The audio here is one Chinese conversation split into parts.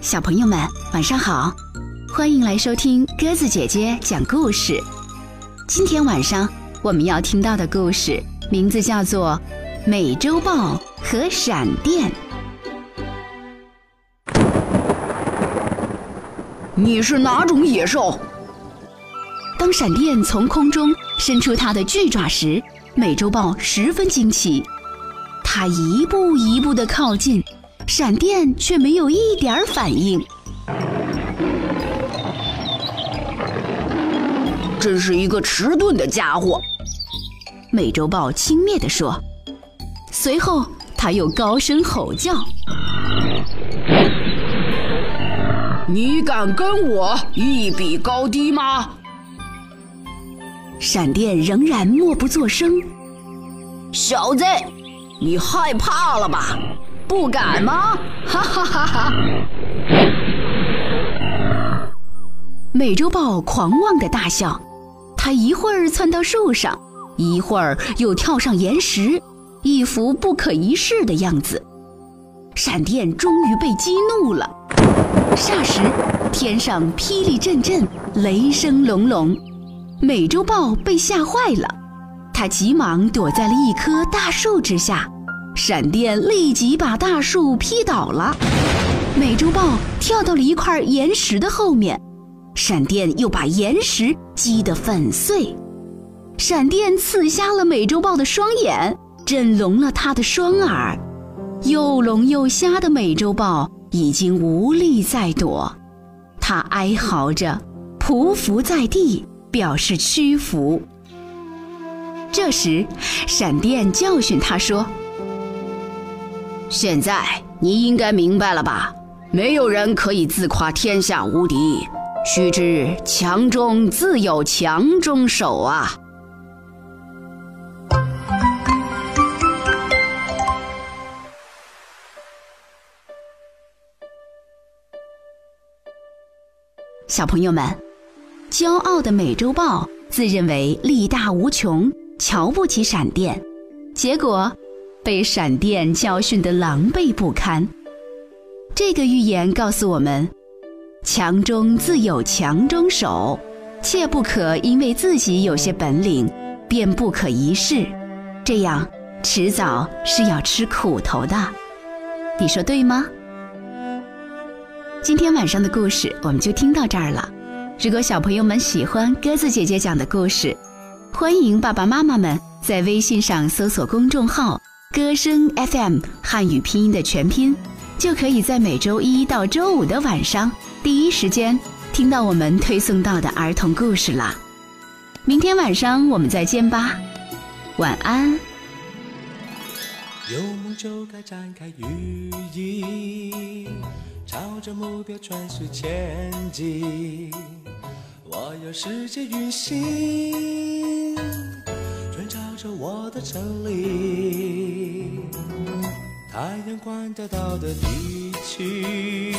小朋友们，晚上好！欢迎来收听鸽子姐姐讲故事。今天晚上我们要听到的故事名字叫做《美洲豹和闪电》。你是哪种野兽？当闪电从空中伸出它的巨爪时，美洲豹十分惊奇。它一步一步的靠近，闪电却没有一点反应。真是一个迟钝的家伙，美洲豹轻蔑地说。随后，他又高声吼叫：“你敢跟我一比高低吗？”闪电仍然默不作声。小子，你害怕了吧？不敢吗？哈哈哈哈！美洲豹狂妄的大笑，它一会儿窜到树上，一会儿又跳上岩石，一副不可一世的样子。闪电终于被激怒了，霎时天上霹雳阵阵，雷声隆隆。美洲豹被吓坏了，它急忙躲在了一棵大树之下。闪电立即把大树劈倒了，美洲豹跳到了一块岩石的后面，闪电又把岩石击得粉碎。闪电刺瞎了美洲豹的双眼，震聋了它的双耳，又聋又瞎的美洲豹已经无力再躲，它哀嚎着，匍匐在地。表示屈服。这时，闪电教训他说：“现在你应该明白了吧？没有人可以自夸天下无敌，须知强中自有强中手啊！”小朋友们。骄傲的美洲豹自认为力大无穷，瞧不起闪电，结果被闪电教训得狼狈不堪。这个寓言告诉我们：强中自有强中手，切不可因为自己有些本领便不可一世，这样迟早是要吃苦头的。你说对吗？今天晚上的故事我们就听到这儿了。如果小朋友们喜欢鸽子姐姐讲的故事，欢迎爸爸妈妈们在微信上搜索公众号“歌声 FM” 汉语拼音的全拼，就可以在每周一到周五的晚上第一时间听到我们推送到的儿童故事啦。明天晚上我们再见吧，晚安。有梦就该展开羽翼，朝着目标专速前进。我有世界运行，着我的真理。太阳关掉到的地区，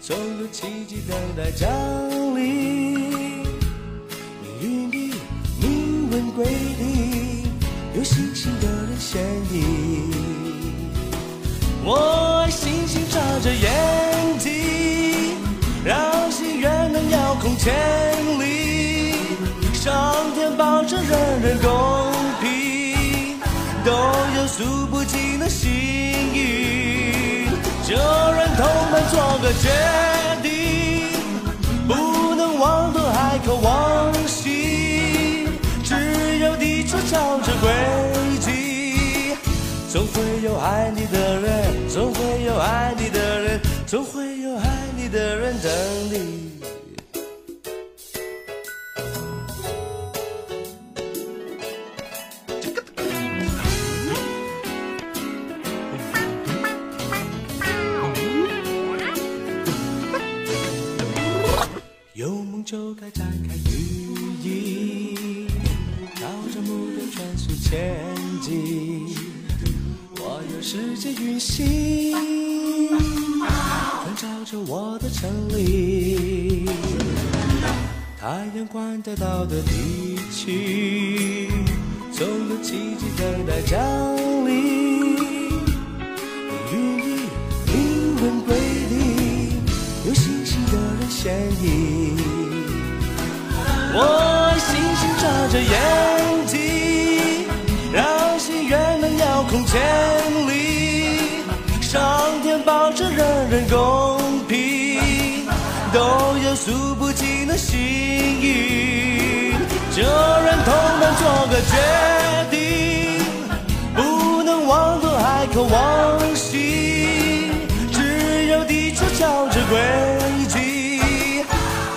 总有奇迹等待降临。命运里明文规定，有星星的人先赢。我爱星星眨着眼睛，让心愿能遥控千里。上天保证。人人公做个决定，不能忘东海口往西。只有地球朝着轨迹，总会有爱你的人，总会有爱你的人，总会有爱你的人等你。就该展开羽翼，朝着目标全速前进。我有时间运行，光照着我的城里。太阳关照到的地区，总有奇迹等待降临。羽翼灵魂归零，有星星的人先。我星星眨着眼睛，让心愿能遥控千里。上天保证人人公平，都有数不尽的心意。这人同难做个决定，不能妄图还渴望。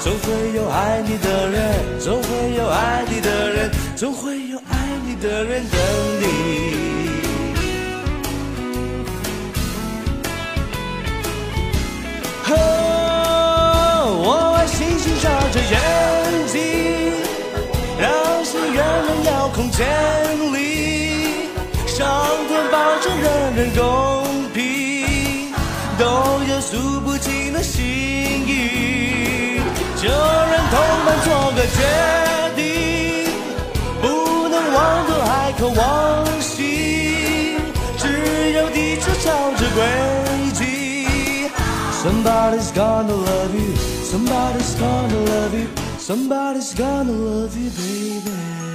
总会有爱你的人，总会有爱你的人，总会有爱你的人。等你。哦，我爱星星眨着眼睛，让心愿能遥控千里。上天保证人人公平，都有数不尽的心意。就让同伴做个决定，不能忘东海口望西，只有地球朝着轨迹。Somebody's gonna love you, somebody's gonna love you, somebody's gonna love you, baby.